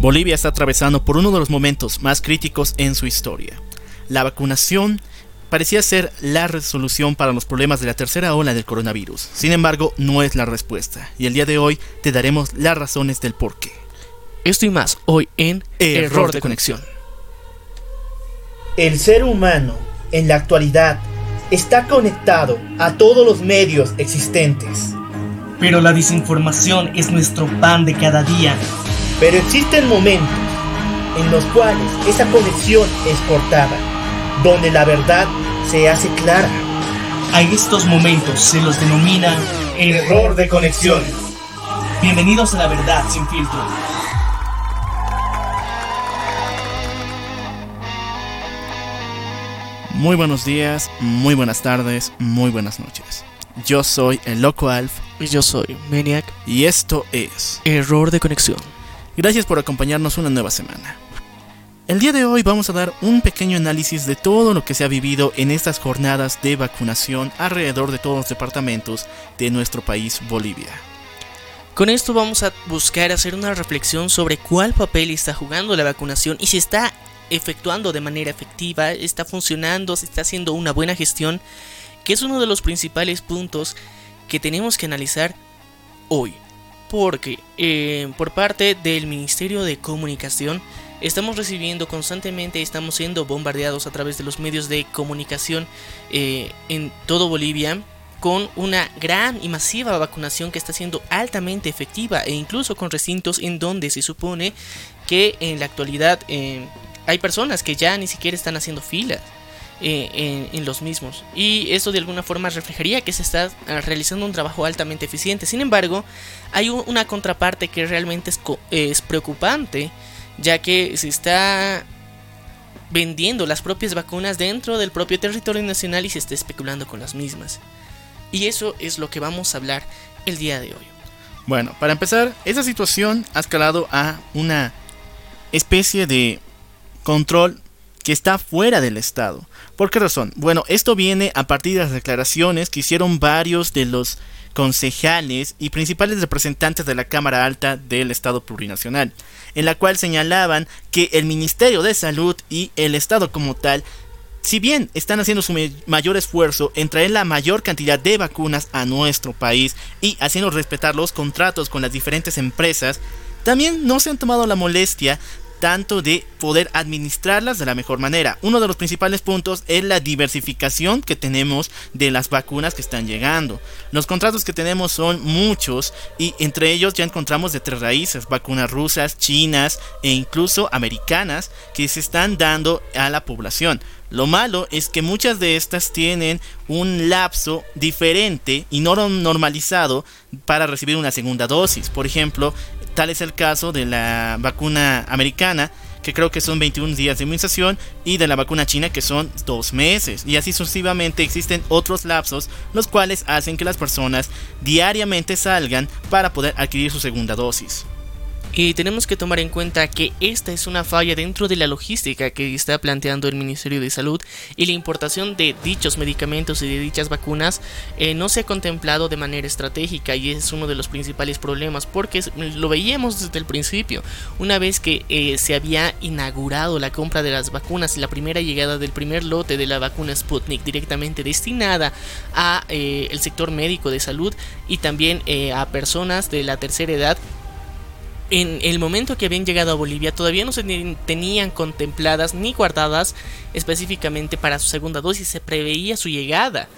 Bolivia está atravesando por uno de los momentos más críticos en su historia. La vacunación parecía ser la resolución para los problemas de la tercera ola del coronavirus. Sin embargo, no es la respuesta. Y el día de hoy te daremos las razones del por qué. Esto y más hoy en Error, de conexión. El ser humano, en la actualidad, está conectado a todos los medios existentes. Pero la desinformación es nuestro pan de cada día. Pero existen momentos en los cuales esa conexión es cortada, donde la verdad se hace clara. A estos momentos se los denomina error de conexión. Bienvenidos a la verdad sin filtro. Muy buenos días, muy buenas tardes, muy buenas noches. Yo soy el Loco Alf. Y yo soy Maniac. Y esto es Error de Conexión. Gracias por acompañarnos una nueva semana. El día de hoy vamos a dar un pequeño análisis de todo lo que se ha vivido en estas jornadas de vacunación alrededor de todos los departamentos de nuestro país Bolivia. Con esto vamos a buscar hacer una reflexión sobre cuál papel está jugando la vacunación y si está efectuando de manera efectiva, está funcionando, se está haciendo una buena gestión, que es uno de los principales puntos que tenemos que analizar hoy. Porque eh, por parte del Ministerio de Comunicación estamos recibiendo constantemente, estamos siendo bombardeados a través de los medios de comunicación eh, en todo Bolivia con una gran y masiva vacunación que está siendo altamente efectiva e incluso con recintos en donde se supone que en la actualidad eh, hay personas que ya ni siquiera están haciendo filas eh, en, los mismos. Y eso de alguna forma reflejaría que se está ah, realizando un trabajo altamente eficiente. Sin embargo, hay una contraparte que realmente es, es preocupante, ya que se está vendiendo las propias vacunas dentro del propio territorio nacional y se está especulando con las mismas. Y eso es lo que vamos a hablar el día de hoy. Bueno, para empezar, esa situación ha escalado a una especie de control que está fuera del Estado. ¿Por qué razón? Bueno, esto viene a partir de las declaraciones que hicieron varios de los concejales y principales representantes de la Cámara Alta del Estado Plurinacional, en la cual señalaban que el Ministerio de Salud y el Estado como tal, si bien están haciendo su mayor esfuerzo en traer la mayor cantidad de vacunas a nuestro país y haciendo respetar los contratos con las diferentes empresas, también no se han tomado la molestia tanto de poder administrarlas de la mejor manera. Uno de los principales puntos es la diversificación que tenemos de las vacunas que están llegando. Los contratos que tenemos son muchos y entre ellos ya encontramos de tres raíces, vacunas rusas, chinas e incluso americanas que se están dando a la población. Lo malo es que muchas de estas tienen un lapso diferente y no normalizado para recibir una segunda dosis. Por ejemplo, tal es el caso de la vacuna americana, que creo que son 21 días de inmunización, y de la vacuna china, que son 2 meses. Y así sucesivamente existen otros lapsos, los cuales hacen que las personas diariamente salgan para poder adquirir su segunda dosis. Y tenemos que tomar en cuenta que esta es una falla dentro de la logística que está planteando el Ministerio de Salud y la importación de dichos medicamentos y de dichas vacunas eh, no se ha contemplado de manera estratégica y es uno de los principales problemas porque lo veíamos desde el principio. Una vez que eh, se había inaugurado la compra de las vacunas y la primera llegada del primer lote de la vacuna Sputnik directamente destinada a eh, el sector médico de salud y también a personas de la tercera edad en el momento que habían llegado a Bolivia todavía no se tenían contempladas ni guardadas específicamente para su segunda dosis, se preveía su llegada,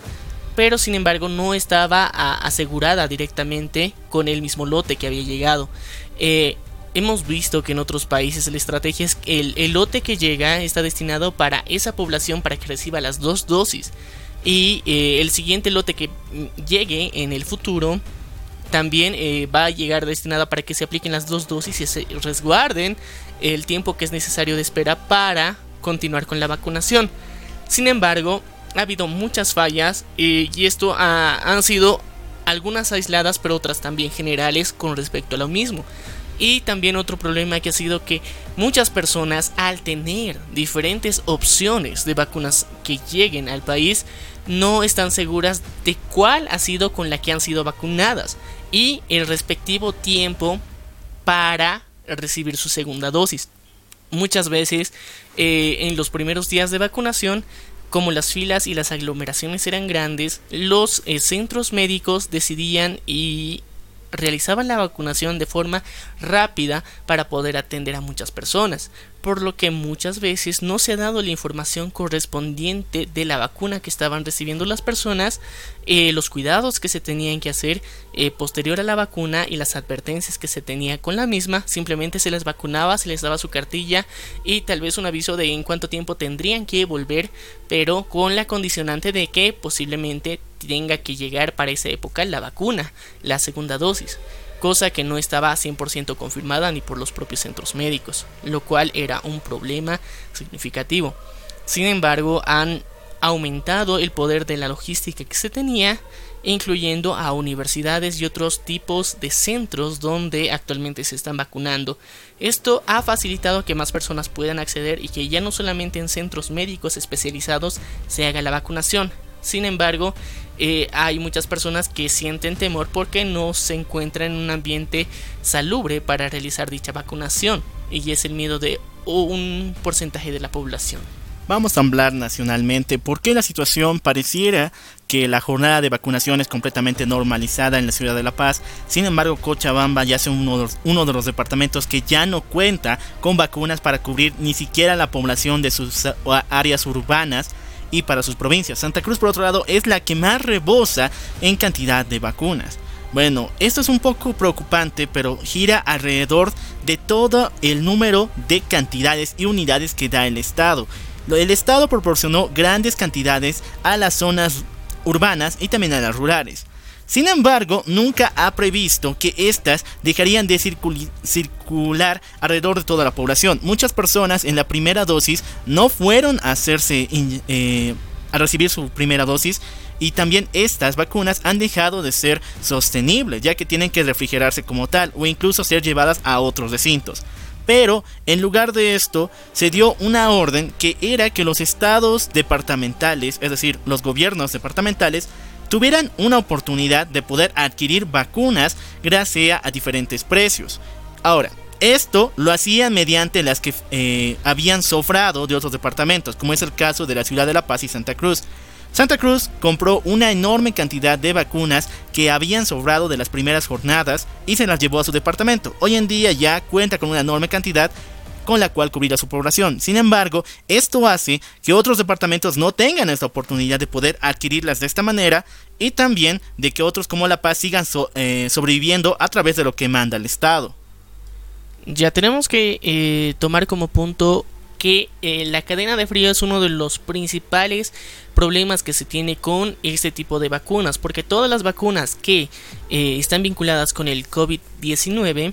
pero sin embargo no estaba asegurada directamente con el mismo lote que había llegado. Eh, hemos visto que en otros países la estrategia es que el, lote que llega está destinado para esa población para que reciba las dos dosis y eh, el siguiente lote que mm, llegue en el futuro también eh, va a llegar destinada para que se apliquen las dos dosis y se resguarden el tiempo que es necesario de espera para continuar con la vacunación. Sin embargo, ha habido muchas fallas eh, y esto han sido algunas aisladas pero otras también generales con respecto a lo mismo. Y también otro problema que ha sido que muchas personas al tener diferentes opciones de vacunas que lleguen al país no están seguras de cuál ha sido con la que han sido vacunadas y el respectivo tiempo para recibir su segunda dosis. Muchas veces eh, en los primeros días de vacunación como las filas y las aglomeraciones eran grandes, los eh, centros médicos decidían y realizaban la vacunación de forma rápida para poder atender a muchas personas por lo que muchas veces no se ha dado la información correspondiente de la vacuna que estaban recibiendo las personas, eh, los cuidados que se tenían que hacer eh, posterior a la vacuna y las advertencias que se tenía con la misma, simplemente se les vacunaba, se les daba su cartilla y tal vez un aviso de en cuánto tiempo tendrían que volver, pero con la condicionante de que posiblemente tenga que llegar para esa época la vacuna, la segunda dosis cosa que no estaba 100% confirmada ni por los propios centros médicos, lo cual era un problema significativo. Sin embargo, han aumentado el poder de la logística que se tenía, incluyendo a universidades y otros tipos de centros donde actualmente se están vacunando. Esto ha facilitado que más personas puedan acceder y que ya no solamente en centros médicos especializados se haga la vacunación. Sin embargo, eh, hay muchas personas que sienten temor porque no se encuentran en un ambiente salubre para realizar dicha vacunación y es el miedo de un porcentaje de la población. Vamos a hablar nacionalmente porque la situación pareciera que la jornada de vacunación es completamente normalizada en la ciudad de La Paz. Sin embargo, Cochabamba ya es uno uno de los departamentos que ya no cuenta con vacunas para cubrir ni siquiera la población de sus áreas urbanas y para sus provincias. Santa Cruz, por otro lado, es la que más rebosa en cantidad de vacunas. Bueno, esto es un poco preocupante, pero gira alrededor de todo el número de cantidades y unidades que da el Estado. El Estado proporcionó grandes cantidades a las zonas urbanas y también a las rurales. Sin embargo, nunca ha previsto que éstas dejarían de circular alrededor de toda la población. Muchas personas en la primera dosis no fueron a eh, a recibir su primera dosis y también estas vacunas han dejado de ser sostenibles ya que tienen que refrigerarse como tal o incluso ser llevadas a otros recintos. Pero en lugar de esto se dio una orden que era que los estados departamentales, es decir, los gobiernos departamentales, tuvieran una oportunidad de poder adquirir vacunas gracias a diferentes precios. Ahora, esto lo hacían mediante las que eh, habían sofrado de otros departamentos, como es el caso de la ciudad de La Paz y Santa Cruz. Santa Cruz compró una enorme cantidad de vacunas que habían sobrado de las primeras jornadas y se las llevó a su departamento. Hoy en día ya cuenta con una enorme cantidad con la cual cubrir a su población. Sin embargo, esto hace que otros departamentos no tengan esta oportunidad de poder adquirirlas de esta manera y también de que otros como La Paz sigan eh, sobreviviendo a través de lo que manda el Estado. Ya tenemos que eh, tomar como punto que eh, la cadena de frío es uno de los principales problemas que se tiene con este tipo de vacunas, porque todas las vacunas que están vinculadas con el COVID-19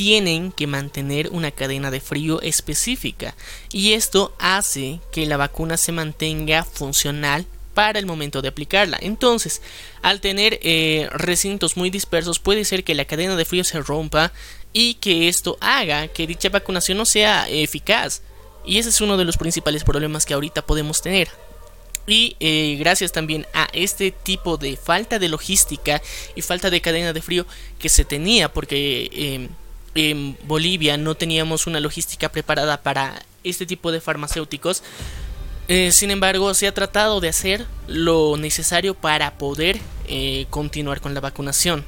tienen que mantener una cadena de frío específica y esto hace que la vacuna se mantenga funcional para el momento de aplicarla. Entonces, al tener eh, recintos muy dispersos, puede ser que la cadena de frío se rompa y que esto haga que dicha vacunación no sea eficaz. Y ese es uno de los principales problemas que ahorita podemos tener. Y eh, gracias también a este tipo de falta de logística y falta de cadena de frío que se tenía, porque eh, en Bolivia no teníamos una logística preparada para este tipo de farmacéuticos. Eh, sin embargo, se ha tratado de hacer lo necesario para poder eh, continuar con la vacunación.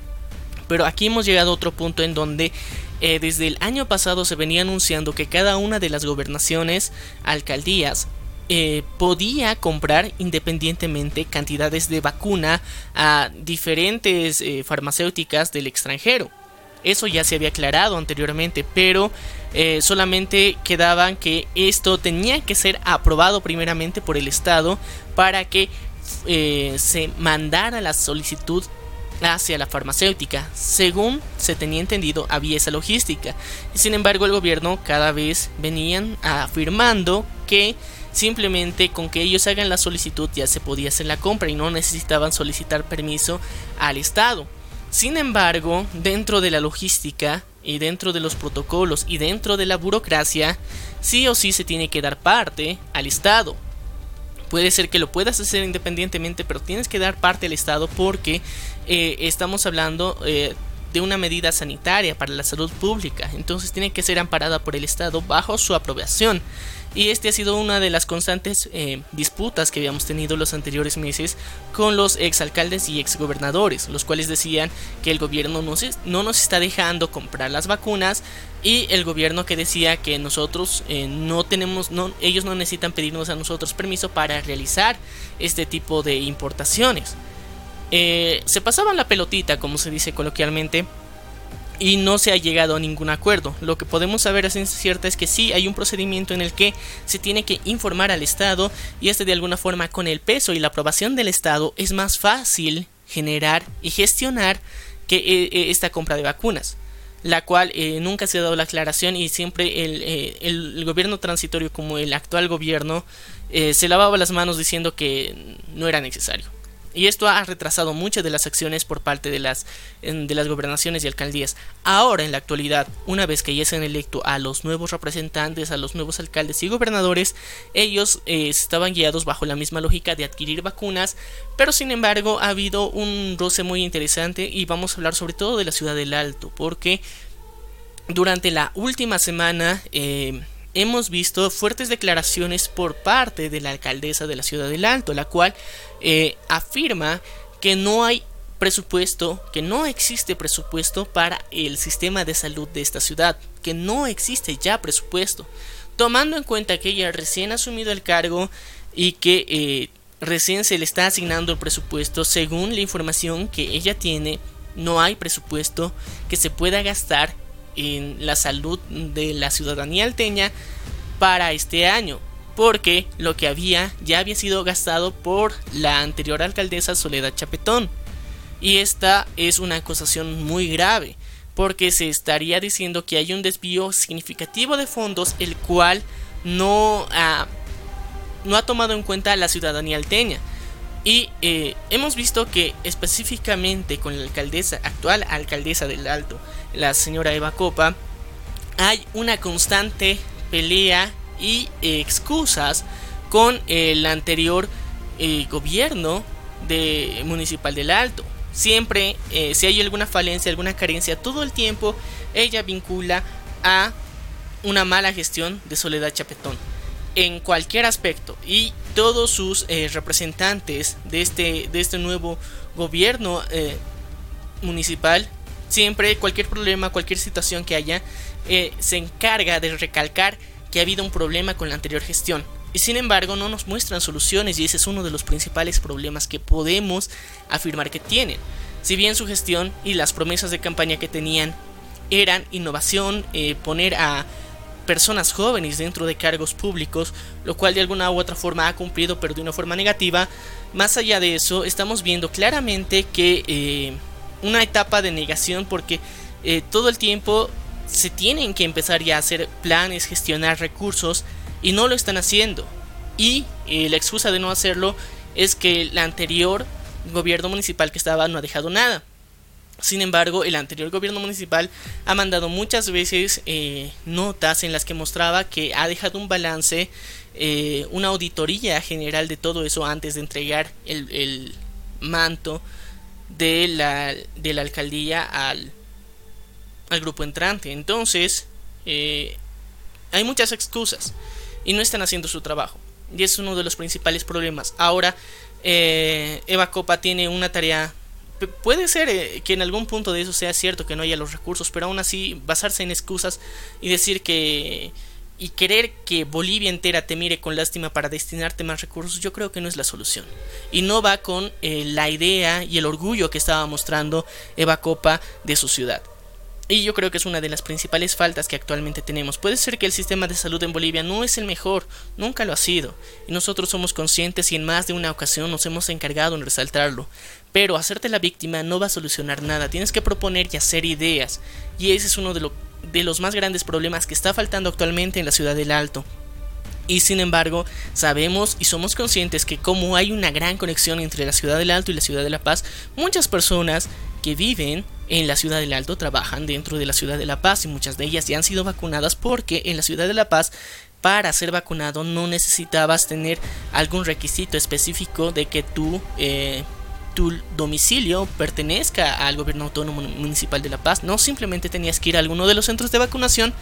Pero aquí hemos llegado a otro punto en donde eh, desde el año pasado se venía anunciando que cada una de las gobernaciones, alcaldías, podía comprar independientemente cantidades de vacuna a diferentes farmacéuticas del extranjero. Eso ya se había aclarado anteriormente, pero eh, solamente quedaban que esto tenía que ser aprobado primeramente por el Estado para que eh, se mandara la solicitud hacia la farmacéutica. Según se tenía entendido, había esa logística. Sin embargo, el gobierno cada vez venían afirmando que simplemente con que ellos hagan la solicitud ya se podía hacer la compra y no necesitaban solicitar permiso al Estado. Sin embargo, dentro de la logística y dentro de los protocolos y dentro de la burocracia, sí o sí se tiene que dar parte al Estado. Puede ser que lo puedas hacer independientemente, pero tienes que dar parte al Estado porque eh, estamos hablando eh, de una medida sanitaria para la salud pública, entonces tiene que ser amparada por el Estado bajo su aprobación. Y este ha sido una de las constantes eh, disputas que habíamos tenido los anteriores meses con los exalcaldes y exgobernadores, los cuales decían que el gobierno no, no nos está dejando comprar las vacunas y el gobierno que decía que nosotros eh, no tenemos, no, ellos no necesitan pedirnos a nosotros permiso para realizar este tipo de importaciones. Eh, se pasaban la pelotita, como se dice coloquialmente, y no se ha llegado a ningún acuerdo. Lo que podemos saber a ciencia cierta es que sí hay un procedimiento en el que se tiene que informar al Estado y este de alguna forma con el peso y la aprobación del Estado es más fácil generar y gestionar que eh, eh, esta compra de vacunas la cual eh, nunca se ha dado la aclaración y siempre el, gobierno transitorio como el actual gobierno se lavaba las manos diciendo que no era necesario. Y esto ha retrasado muchas de las acciones por parte de las, de las gobernaciones y alcaldías. Ahora, en la actualidad, una vez que ya se han electo a los nuevos representantes, a los nuevos alcaldes y gobernadores, ellos eh, estaban guiados bajo la misma lógica de adquirir vacunas, pero sin embargo ha habido un roce muy interesante y vamos a hablar sobre todo de la ciudad del Alto, porque durante la última semana... Eh, hemos visto fuertes declaraciones por parte de la alcaldesa de la ciudad del Alto, la cual eh, afirma que no hay presupuesto, que no existe presupuesto para el sistema de salud de esta ciudad, que no existe ya presupuesto, tomando en cuenta que ella recién ha asumido el cargo y que eh, recién se le está asignando el presupuesto según la información que ella tiene, no hay presupuesto que se pueda gastar en la salud de la ciudadanía alteña para este año, porque lo que había ya había sido gastado por la anterior alcaldesa Soledad Chapetón. Y esta es una acusación muy grave, porque se estaría diciendo que hay un desvío significativo de fondos el cual no ha, no ha tomado en cuenta a la ciudadanía alteña. Y eh, hemos visto que específicamente con la alcaldesa, actual alcaldesa del Alto, la señora Eva Copa, hay una constante pelea y excusas con el anterior eh, gobierno de municipal del Alto. Siempre, eh, si hay alguna falencia, alguna carencia, todo el tiempo ella vincula a una mala gestión de Soledad Chapetón en cualquier aspecto y todos sus eh, representantes de este, de este nuevo gobierno municipal Siempre, cualquier problema, cualquier situación que haya, eh, se encarga de recalcar que ha habido un problema con la anterior gestión. Y sin embargo no nos muestran soluciones y ese es uno de los principales problemas que podemos afirmar que tienen. Si bien su gestión y las promesas de campaña que tenían eran innovación, eh, poner a personas jóvenes dentro de cargos públicos, lo cual de alguna u otra forma ha cumplido pero de una forma negativa, más allá de eso estamos viendo claramente que... Eh, una etapa de negación porque eh, todo el tiempo se tienen que empezar ya a hacer planes, gestionar recursos y no lo están haciendo. Y eh, la excusa de no hacerlo es que el anterior gobierno municipal que estaba no ha dejado nada. Sin embargo, el anterior gobierno municipal ha mandado muchas veces eh, notas en las que mostraba que ha dejado un balance, una auditoría general de todo eso antes de entregar el, manto de la, de la alcaldía al, al grupo entrante. Entonces, eh, hay muchas excusas y no están haciendo su trabajo. Y es uno de los principales problemas. Ahora, eh, Eva Copa tiene una tarea. Puede ser eh, que en algún punto de eso sea cierto que no haya los recursos, pero aún así basarse en excusas y decir que y querer que Bolivia entera te mire con lástima para destinarte más recursos, yo creo que no es la solución. Y no va con eh, la idea y el orgullo que estaba mostrando Eva Copa de su ciudad. Y yo creo que es una de las principales faltas que actualmente tenemos. Puede ser que el sistema de salud en Bolivia no es el mejor, nunca lo ha sido, y nosotros somos conscientes y en más de una ocasión nos hemos encargado en resaltarlo. Pero hacerte la víctima no va a solucionar nada, tienes que proponer y hacer ideas, y ese es uno de los más grandes problemas que está faltando actualmente en la ciudad del Alto. Y sin embargo, sabemos y somos conscientes que como hay una gran conexión entre la ciudad del Alto y la ciudad de La Paz, muchas personas que viven en la ciudad del Alto trabajan dentro de la ciudad de La Paz y muchas de ellas ya han sido vacunadas porque en la ciudad de La Paz para ser vacunado no necesitabas tener algún requisito específico de que tú eh, tu domicilio pertenezca al gobierno autónomo municipal de La Paz. No simplemente tenías que ir a alguno de los centros de vacunación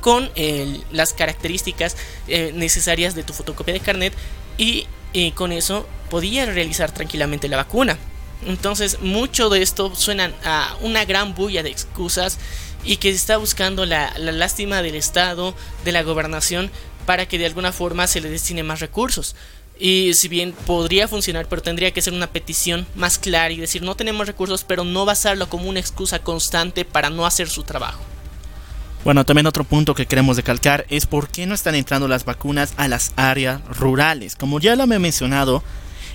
con las características eh, necesarias de tu fotocopia de carnet y con eso podías realizar tranquilamente la vacuna. Entonces mucho de esto suena a una gran bulla de excusas y que está buscando la, lástima del Estado, de la gobernación, para que de alguna forma se le destine más recursos. Y si bien podría funcionar, pero tendría que ser una petición más clara y decir no tenemos recursos, pero no basarlo como una excusa constante para no hacer su trabajo. Bueno, también otro punto que queremos recalcar es por qué no están entrando las vacunas a las áreas rurales. Como ya lo he mencionado,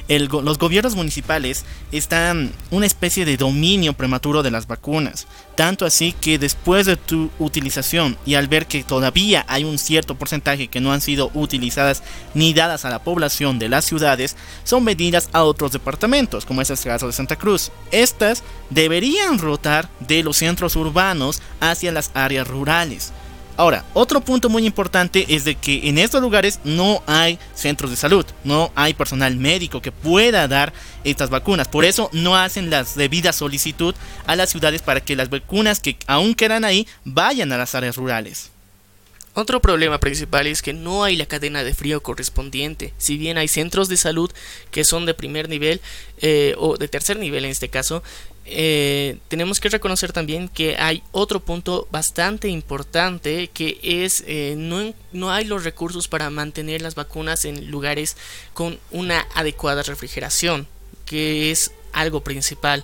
los gobiernos municipales están una especie de dominio prematuro de las vacunas. Tanto así que después de tu utilización y al ver que todavía hay un cierto porcentaje que no han sido utilizadas ni dadas a la población de las ciudades, son vendidas a otros departamentos, como es el caso de Santa Cruz. Estas deberían rotar de los centros urbanos hacia las áreas rurales. Ahora, otro punto muy importante es de que en estos lugares no hay centros de salud, no hay personal médico que pueda dar estas vacunas. Por eso no hacen las debidas solicitud a las ciudades para que las vacunas que aún quedan ahí vayan a las áreas rurales. Otro problema principal es que no hay la cadena de frío correspondiente. Si bien hay centros de salud que son de primer nivel eh, o de tercer nivel en este caso, eh, tenemos que reconocer también que hay otro punto bastante importante que es eh, no, no hay los recursos para mantener las vacunas en lugares con una adecuada refrigeración, que es algo principal.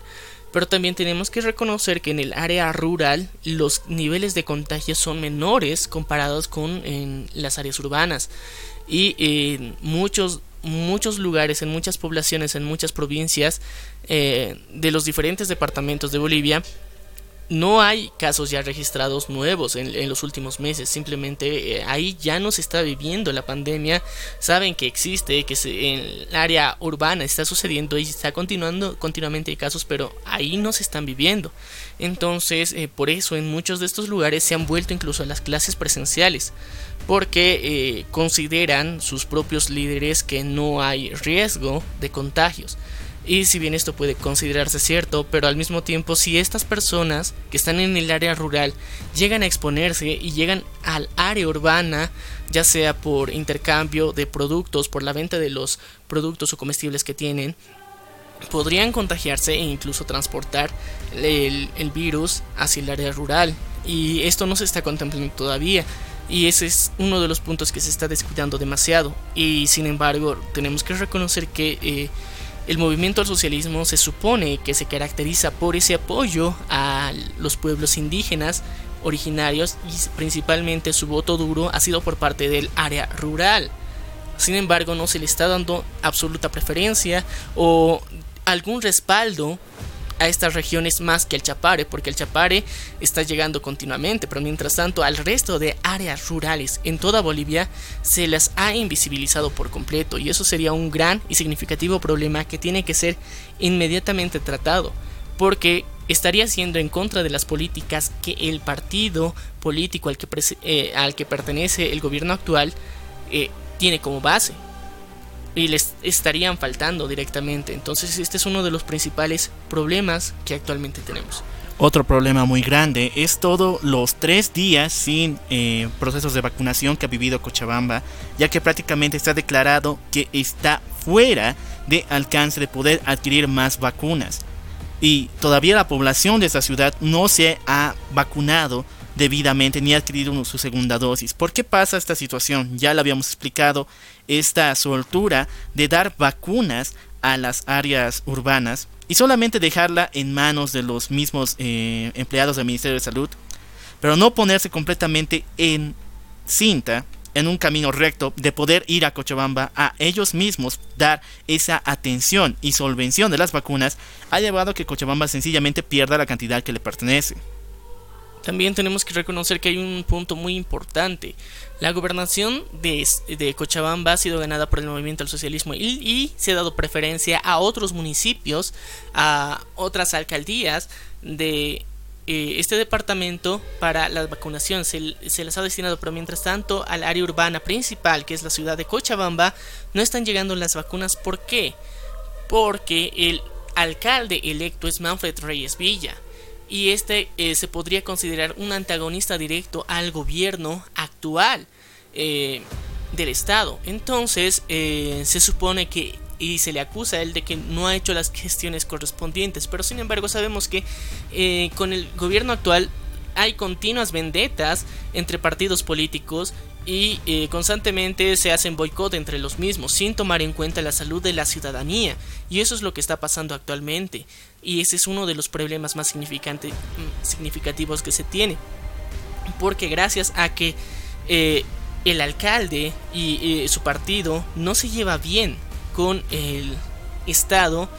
Pero también tenemos que reconocer que en el área rural los niveles de contagio son menores comparados con en las áreas urbanas. Y en muchos, muchos lugares, en muchas poblaciones, en muchas provincias eh, de los diferentes departamentos de Bolivia, no hay casos ya registrados nuevos en, los últimos meses, simplemente eh, ahí ya no se está viviendo la pandemia, saben que existe, que en el área urbana está sucediendo y está continuando continuamente hay casos, pero ahí no se están viviendo. Entonces, eh, por eso en muchos de estos lugares se han vuelto incluso a las clases presenciales, porque eh, consideran sus propios líderes que no hay riesgo de contagios. Y si bien esto puede considerarse cierto, pero al mismo tiempo si estas personas que están en el área rural llegan a exponerse y llegan al área urbana, ya sea por intercambio de productos, por la venta de los productos o comestibles que tienen, podrían contagiarse e incluso transportar el, el virus hacia el área rural. Y esto no se está contemplando todavía. Y ese es uno de los puntos que se está descuidando demasiado. Y sin embargo, tenemos que reconocer que eh, el movimiento al socialismo se supone que se caracteriza por ese apoyo a los pueblos indígenas originarios y principalmente su voto duro ha sido por parte del área rural. Sin embargo, no se le está dando absoluta preferencia o algún respaldo a estas regiones más que el Chapare, porque el Chapare está llegando continuamente, pero mientras tanto al resto de áreas rurales en toda Bolivia se las ha invisibilizado por completo y eso sería un gran y significativo problema que tiene que ser inmediatamente tratado, porque estaría siendo en contra de las políticas que el partido político al que, eh, al que pertenece el gobierno actual eh, tiene como base y les estarían faltando directamente. Entonces este es uno de los principales problemas que actualmente tenemos. Otro problema muy grande es todos los tres días sin eh, procesos de vacunación que ha vivido Cochabamba, ya que prácticamente está declarado que está fuera de alcance de poder adquirir más vacunas. Y todavía la población de esta ciudad no se ha vacunado debidamente ni ha adquirido su segunda dosis. ¿Por qué pasa esta situación? Ya lo habíamos explicado, esta soltura de dar vacunas a las áreas urbanas y solamente dejarla en manos de los mismos eh, empleados del Ministerio de Salud, pero no ponerse completamente en cinta, en un camino recto de poder ir a Cochabamba a ellos mismos dar esa atención y solvención de las vacunas, ha llevado a que Cochabamba sencillamente pierda la cantidad que le pertenece. También tenemos que reconocer que hay un punto muy importante. La gobernación de, Cochabamba ha sido ganada por el movimiento del socialismo y, se ha dado preferencia a otros municipios, a otras alcaldías de eh, este departamento para la vacunación. Se, se les ha destinado, pero mientras tanto al área urbana principal, que es la ciudad de Cochabamba, no están llegando las vacunas. ¿Por qué? Porque el alcalde electo es Manfred Reyes Villa y este eh, se podría considerar un antagonista directo al gobierno actual eh, del estado. Entonces eh, se supone que y se le acusa a él de que no ha hecho las gestiones correspondientes, pero sin embargo sabemos que con el gobierno actual hay continuas vendetas entre partidos políticos y constantemente se hacen boicot entre los mismos sin tomar en cuenta la salud de la ciudadanía y eso es lo que está pasando actualmente y ese es uno de los problemas más mm, significativos que se tiene. Porque gracias a que eh, el alcalde y su partido no se lleva bien con el Estado,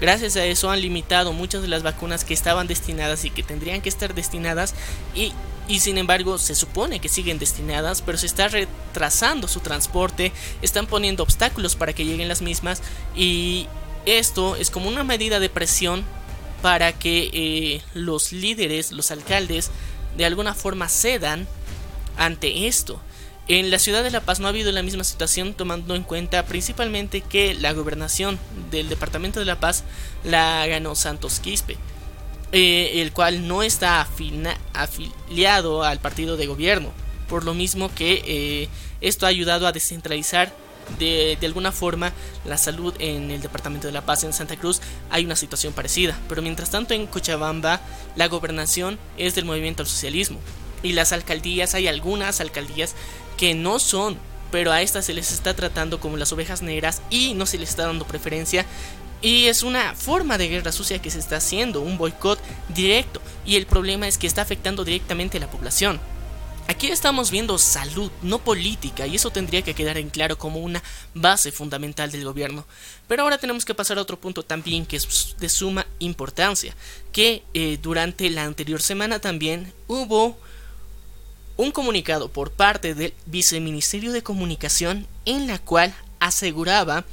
gracias a eso han limitado muchas de las vacunas que estaban destinadas y que tendrían que estar destinadas y, y sin embargo se supone que siguen destinadas, pero se está retrasando su transporte, están poniendo obstáculos para que lleguen las mismas y esto es como una medida de presión para que eh, los líderes, los alcaldes, de alguna forma cedan ante esto. En la ciudad de La Paz no ha habido la misma situación tomando en cuenta principalmente que la gobernación del departamento de La Paz la ganó Santos Quispe, eh, el cual no está afiliado al partido de gobierno, por lo mismo que eh, esto ha ayudado a descentralizar de, alguna forma la salud en el departamento de La Paz en Santa Cruz. Hay una situación parecida, pero mientras tanto en Cochabamba la gobernación es del movimiento al socialismo. Y las alcaldías hay algunas alcaldías que no son, pero a estas se les está tratando como las ovejas negras y no se les está dando preferencia y es una forma de guerra sucia que se está haciendo, un boicot directo y el problema es que está afectando directamente a la población. Aquí estamos viendo salud, no política, y eso tendría que quedar en claro como una base fundamental del gobierno. Pero ahora tenemos que pasar a otro punto también que es de suma importancia, que eh, durante la anterior semana también hubo un comunicado por parte del Viceministerio de Comunicación en la cual aseguraba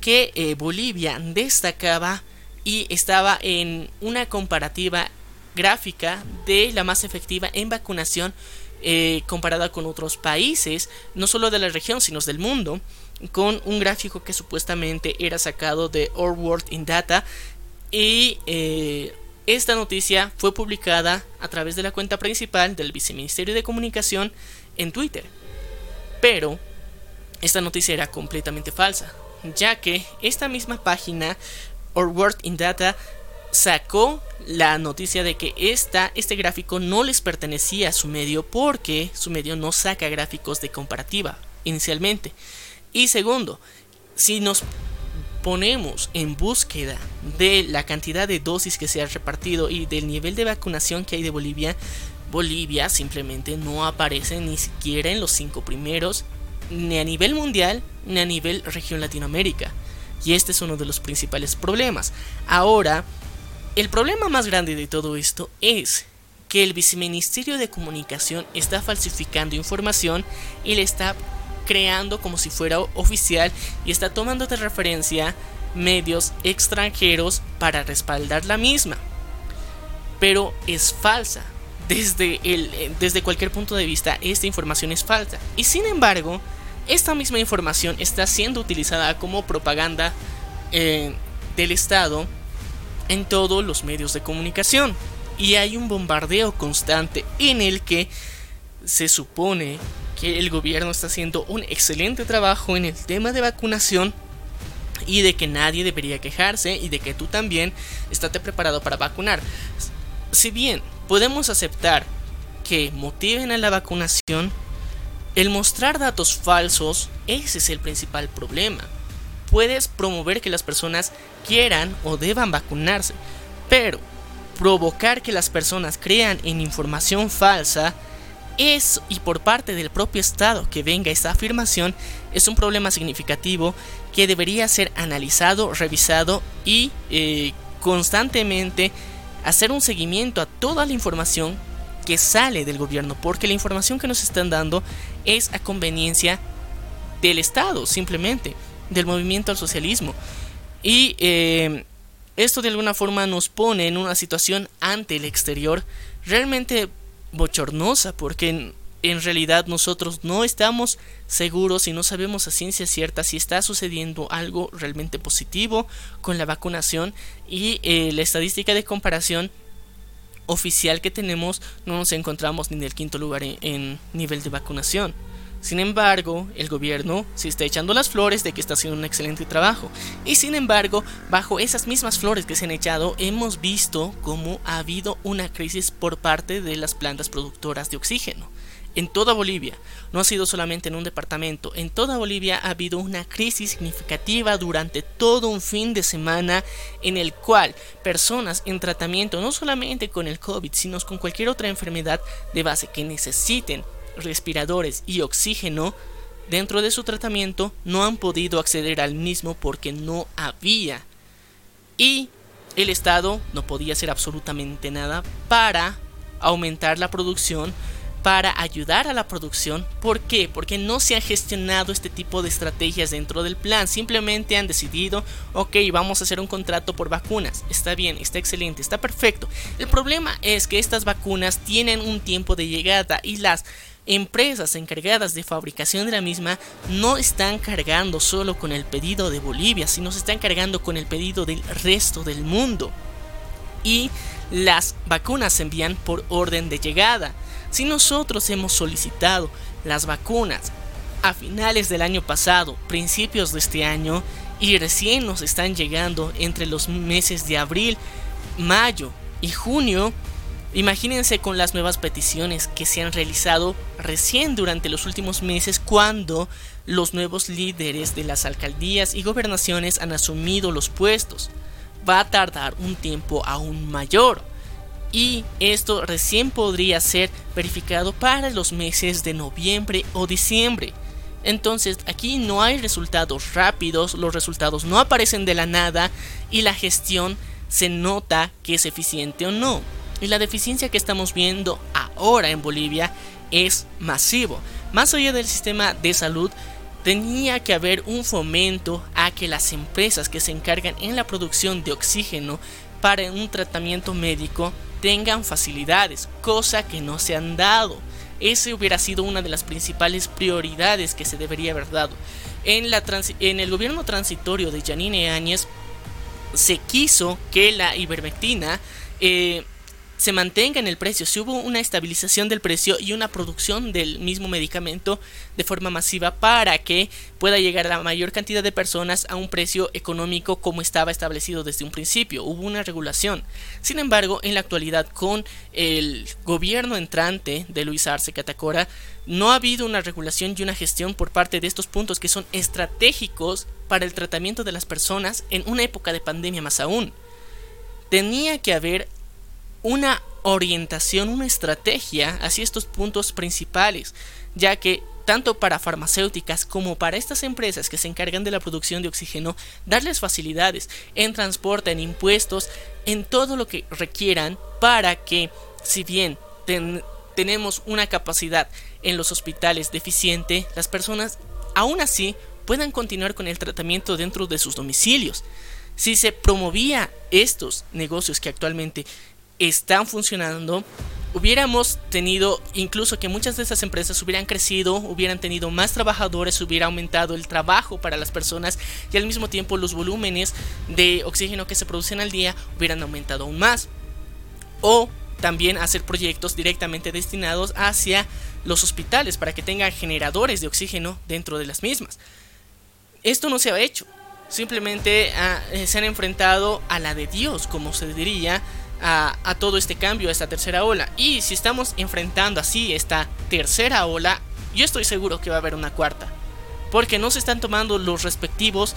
que eh, Bolivia destacaba y estaba en una comparativa gráfica de la más efectiva en vacunación eh, comparada con otros países, no solo de la región, sino del mundo, con un gráfico que supuestamente era sacado de Our World in Data. Y eh, esta noticia fue publicada a través de la cuenta principal del Viceministerio de Comunicación en Twitter. Pero esta noticia era completamente falsa, ya que esta misma página, World in Data, sacó la noticia de que esta, este gráfico no les pertenecía a su medio porque su medio no saca gráficos de comparativa inicialmente. Y segundo, si nos ponemos en búsqueda de la cantidad de dosis que se ha repartido y del nivel de vacunación que hay de Bolivia, Bolivia simplemente no aparece ni siquiera en los cinco primeros, ni a nivel mundial, ni a nivel región Latinoamérica. Y este es uno de los principales problemas. Ahora, el problema más grande de todo esto es que el viceministerio de comunicación está falsificando información y le está creando como si fuera oficial y está tomando de referencia medios extranjeros para respaldar la misma. Pero es falsa. Desde, el, desde cualquier punto de vista, esta información es falsa. Y sin embargo, esta misma información está siendo utilizada como propaganda eh, del Estado en todos los medios de comunicación. Y hay un bombardeo constante en el que se supone que el gobierno está haciendo un excelente trabajo en el tema de vacunación y de que nadie debería quejarse y de que tú también estate preparado para vacunar. Si bien podemos aceptar que motiven a la vacunación, el mostrar datos falsos, ese es el principal problema. Puedes promover que las personas quieran o deban vacunarse, pero provocar que las personas crean en información falsa es, y por parte del propio Estado que venga esta afirmación, es un problema significativo que debería ser analizado, revisado y eh, constantemente hacer un seguimiento a toda la información que sale del gobierno, porque la información que nos están dando es a conveniencia del Estado, simplemente del movimiento al socialismo. Y eh, esto de alguna forma nos pone en una situación ante el exterior realmente bochornosa, porque en realidad nosotros no estamos seguros y no sabemos a ciencia cierta si está sucediendo algo realmente positivo con la vacunación y eh, la estadística de comparación oficial que tenemos no nos encontramos ni en el quinto lugar en nivel de vacunación. Sin embargo, el gobierno se está echando las flores de que está haciendo un excelente trabajo. Y sin embargo, bajo esas mismas flores que se han echado, hemos visto cómo ha habido una crisis por parte de las plantas productoras de oxígeno. En toda Bolivia, no ha sido solamente en un departamento, en toda Bolivia ha habido una crisis significativa durante todo un fin de semana en el cual personas en tratamiento, no solamente con el COVID, sino con cualquier otra enfermedad de base que necesiten respiradores y oxígeno dentro de su tratamiento no han podido acceder al mismo porque no había. Y el Estado no podía hacer absolutamente nada para aumentar la producción, para ayudar a la producción. ¿Por qué? Porque no se ha gestionado este tipo de estrategias dentro del plan. Simplemente han decidido, ok, vamos a hacer un contrato por vacunas. Está bien, está excelente, está perfecto. El problema es que estas vacunas tienen un tiempo de llegada y las empresas encargadas de fabricación de la misma no están cargando solo con el pedido de Bolivia, sino se están cargando con el pedido del resto del mundo. Y las vacunas se envían por orden de llegada. Si nosotros hemos solicitado las vacunas a finales del año pasado, principios de este año, y recién nos están llegando entre los meses de abril, mayo y junio, Imagínense con las nuevas peticiones que se han realizado recién durante los últimos meses cuando los nuevos líderes de las alcaldías y gobernaciones han asumido los puestos. Va a tardar un tiempo aún mayor y esto recién podría ser verificado para los meses de noviembre o diciembre. Entonces aquí no hay resultados rápidos, los resultados no aparecen de la nada y la gestión se nota que es eficiente o no. Y la deficiencia que estamos viendo ahora en Bolivia es masivo. Más allá del sistema de salud, tenía que haber un fomento a que las empresas que se encargan en la producción de oxígeno para un tratamiento médico tengan facilidades, cosa que no se han dado. Ese hubiera sido una de las principales prioridades que se debería haber dado. En, la en el gobierno transitorio de Janine Áñez se quiso que la ivermectina eh, se mantenga en el precio, si hubo una estabilización del precio y una producción del mismo medicamento de forma masiva para que pueda llegar la mayor cantidad de personas a un precio económico como estaba establecido desde un principio. Hubo una regulación. Sin embargo, en la actualidad con el gobierno entrante de Luis Arce Catacora, no ha habido una regulación y una gestión por parte de estos puntos que son estratégicos para el tratamiento de las personas en una época de pandemia más aún. Tenía que haber una orientación, una estrategia hacia estos puntos principales, ya que tanto para farmacéuticas como para estas empresas que se encargan de la producción de oxígeno, darles facilidades en transporte, en impuestos, en todo lo que requieran para que, si bien tenemos una capacidad en los hospitales deficiente, las personas aún así puedan continuar con el tratamiento dentro de sus domicilios. Si se promovía estos negocios que actualmente están funcionando, hubiéramos tenido incluso que muchas de esas empresas hubieran crecido, hubieran tenido más trabajadores, hubiera aumentado el trabajo para las personas y al mismo tiempo los volúmenes de oxígeno que se producen al día hubieran aumentado aún más. O también hacer proyectos directamente destinados hacia los hospitales para que tengan generadores de oxígeno dentro de las mismas. Esto no se ha hecho. Simplemente ah, eh, se han enfrentado a la de Dios, como se diría, a, todo este cambio, a esta tercera ola. Y si estamos enfrentando así esta tercera ola, yo estoy seguro que va a haber una cuarta. Porque no se están tomando los respectivos,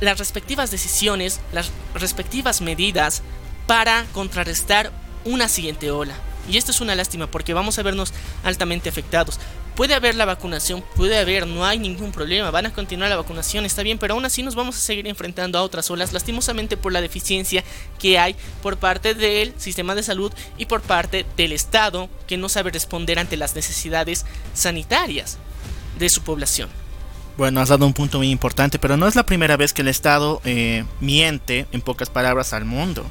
las respectivas decisiones, las respectivas medidas para contrarrestar una siguiente ola. Y esto es una lástima porque vamos a vernos altamente afectados. Puede haber la vacunación, puede haber, no hay ningún problema, van a continuar la vacunación, está bien, pero aún así nos vamos a seguir enfrentando a otras olas, lastimosamente por la deficiencia que hay por parte del sistema de salud y por parte del Estado que no sabe responder ante las necesidades sanitarias de su población. Bueno, has dado un punto muy importante, pero no es la primera vez que el Estado eh, miente, en pocas palabras, al mundo.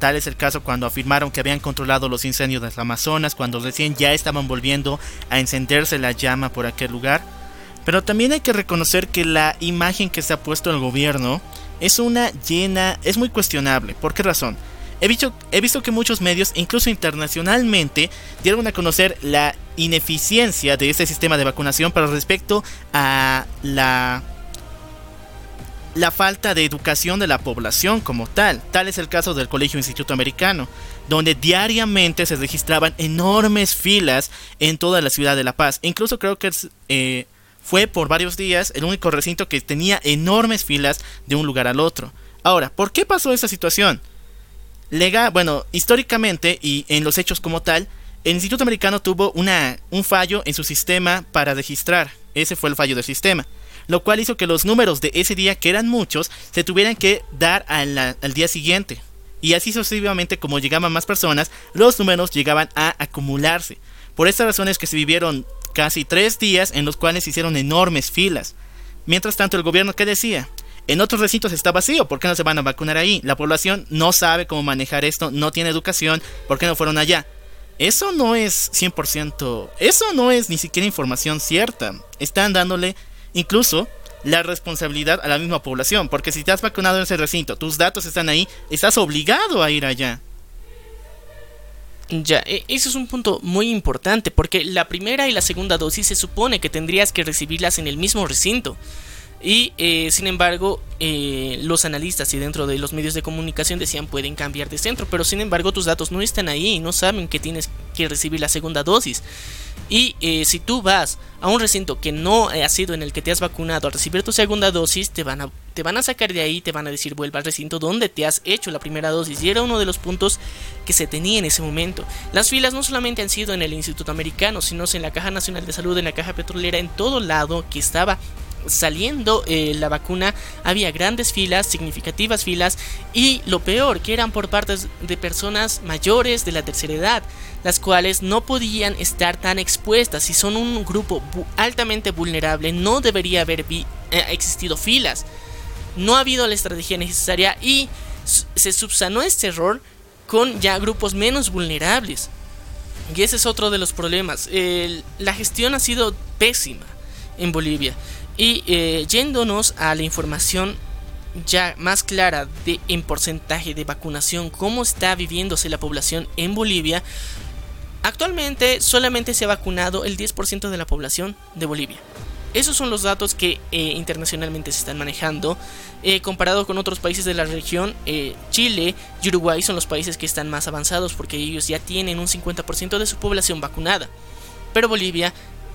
Tal es el caso cuando afirmaron que habían controlado los incendios del Amazonas, cuando recién ya estaban volviendo a encenderse la llama por aquel lugar. Pero también hay que reconocer que la imagen que se ha puesto el gobierno es una llena, es muy cuestionable. ¿Por qué razón? He visto, he visto que muchos medios, incluso internacionalmente, dieron a conocer la ineficiencia de este sistema de vacunación para respecto a la la falta de educación de la población como tal. Tal es el caso del Colegio Instituto Americano, donde diariamente se registraban enormes filas en toda la ciudad de La Paz. Incluso creo que eh, fue por varios días el único recinto que tenía enormes filas de un lugar al otro. Ahora, ¿por qué pasó esa situación? Lega, bueno, históricamente y en los hechos como tal, el Instituto Americano tuvo una, un fallo en su sistema para registrar. Ese fue el fallo del sistema lo cual hizo que los números de ese día, que eran muchos, se tuvieran que dar al, día siguiente. Y así sucesivamente, como llegaban más personas, los números llegaban a acumularse. Por estas razones que se vivieron casi tres días en los cuales se hicieron enormes filas. Mientras tanto, el gobierno, ¿qué decía? En otros recintos está vacío, ¿por qué no se van a vacunar ahí? La población no sabe cómo manejar esto, no tiene educación, ¿por qué no fueron allá? Eso no es 100%, eso no es ni siquiera información cierta. Están dándole incluso la responsabilidad a la misma población, porque si te has vacunado en ese recinto, tus datos están ahí, estás obligado a ir allá. Ya, e, eso es un punto muy importante, porque la primera y la segunda dosis se supone que tendrías que recibirlas en el mismo recinto. Y eh, sin embargo, eh, los analistas y dentro de los medios de comunicación decían pueden cambiar de centro, pero sin embargo tus datos no están ahí, no saben que tienes que recibir la segunda dosis. Y eh, si tú vas a un recinto que no ha sido en el que te has vacunado a recibir tu segunda dosis, te van a, te van a sacar de ahí, te van a decir vuelva al recinto donde te has hecho la primera dosis. Y era uno de los puntos que se tenía en ese momento. Las filas no solamente han sido en el Instituto Americano, sino en la Caja Nacional de Salud, en la Caja Petrolera, en todo lado que estaba saliendo eh, la vacuna había grandes filas, significativas filas y lo peor que eran por partes de personas mayores de la tercera edad, las cuales no podían estar tan expuestas. Si son un grupo altamente vulnerable no debería haber eh, existido filas. No ha habido la estrategia necesaria y se subsanó este error con ya grupos menos vulnerables. Y ese es otro de los problemas. la gestión ha sido pésima en Bolivia. Y eh, yéndonos a la información ya más clara de en porcentaje de vacunación, cómo está viviéndose la población en Bolivia, actualmente solamente se ha vacunado el 10% de la población de Bolivia. Esos son los datos que eh, internacionalmente se están manejando. Eh, comparado con otros países de la región, Chile y Uruguay son los países que están más avanzados porque ellos ya tienen un 50% de su población vacunada. Pero Bolivia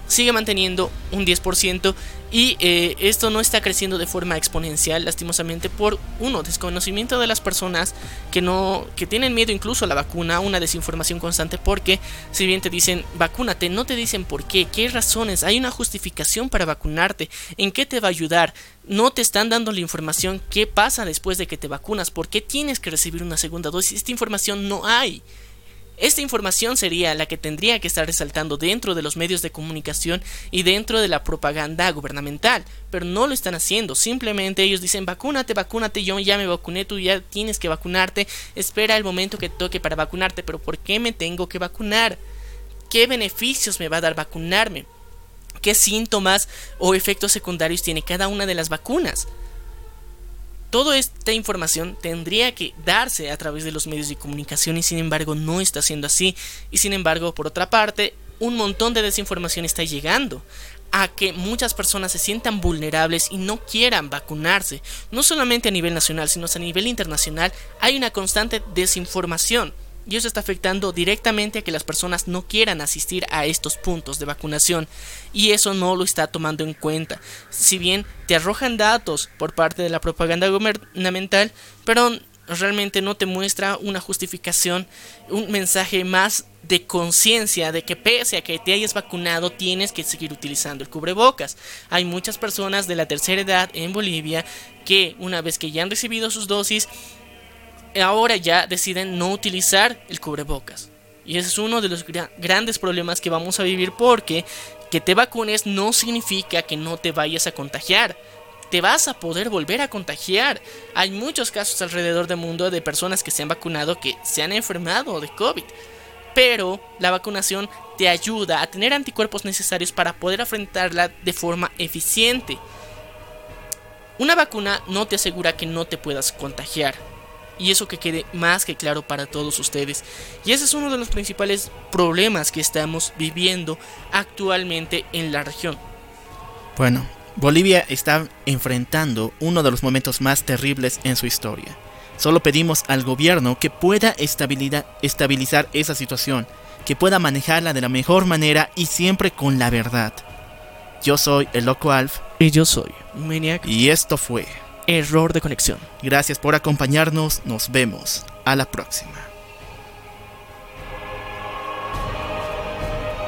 sigue manteniendo un 10% y eh, esto no está creciendo de forma exponencial lastimosamente por uno desconocimiento de las personas que no que tienen miedo incluso a la vacuna una desinformación constante porque si bien te dicen vacúnate no te dicen por qué qué razones hay una justificación para vacunarte en qué te va a ayudar no te están dando la información qué pasa después de que te vacunas por qué tienes que recibir una segunda dosis esta información no hay esta información sería la que tendría que estar resaltando dentro de los medios de comunicación y dentro de la propaganda gubernamental, pero no lo están haciendo. Simplemente ellos dicen, vacúnate, vacúnate, yo ya me vacuné, tú ya tienes que vacunarte, espera el momento que toque para vacunarte, pero ¿por qué me tengo que vacunar? ¿Qué beneficios me va a dar vacunarme? ¿Qué síntomas o efectos secundarios tiene cada una de las vacunas? Toda esta información tendría que darse a través de los medios de comunicación y sin embargo no está siendo así. Y sin embargo, por otra parte, un montón de desinformación está llegando a que muchas personas se sientan vulnerables y no quieran vacunarse. No solamente a nivel nacional, sino a nivel internacional hay una constante desinformación y eso está afectando directamente a que las personas no quieran asistir a estos puntos de vacunación y eso no lo está tomando en cuenta. Si bien te arrojan datos por parte de la propaganda gubernamental, pero realmente no te muestra una justificación, un mensaje más de conciencia de que pese a que te hayas vacunado tienes que seguir utilizando el cubrebocas. Hay muchas personas de la tercera edad en Bolivia que una vez que ya han recibido sus dosis ahora ya deciden no utilizar el cubrebocas. Y ese es uno de los grandes problemas que vamos a vivir porque que te vacunes no significa que no te vayas a contagiar. te vas a poder volver a contagiar. Hay muchos casos alrededor del mundo de personas que se han vacunado que se han enfermado de COVID. Pero la vacunación te ayuda a tener anticuerpos necesarios para poder afrontarla de forma eficiente. Una vacuna no te asegura que no te puedas contagiar. Y eso que quede más que claro para todos ustedes. Y ese es uno de los principales problemas que estamos viviendo actualmente en la región. Bueno, Bolivia está enfrentando uno de los momentos más terribles en su historia. Solo pedimos al gobierno que pueda estabilizar esa situación, que pueda manejarla de la mejor manera y siempre con la verdad. Yo soy el Loco Alf. Y yo soy Maniac. Y esto fue Error de conexión. Gracias por acompañarnos. Nos vemos. A la próxima.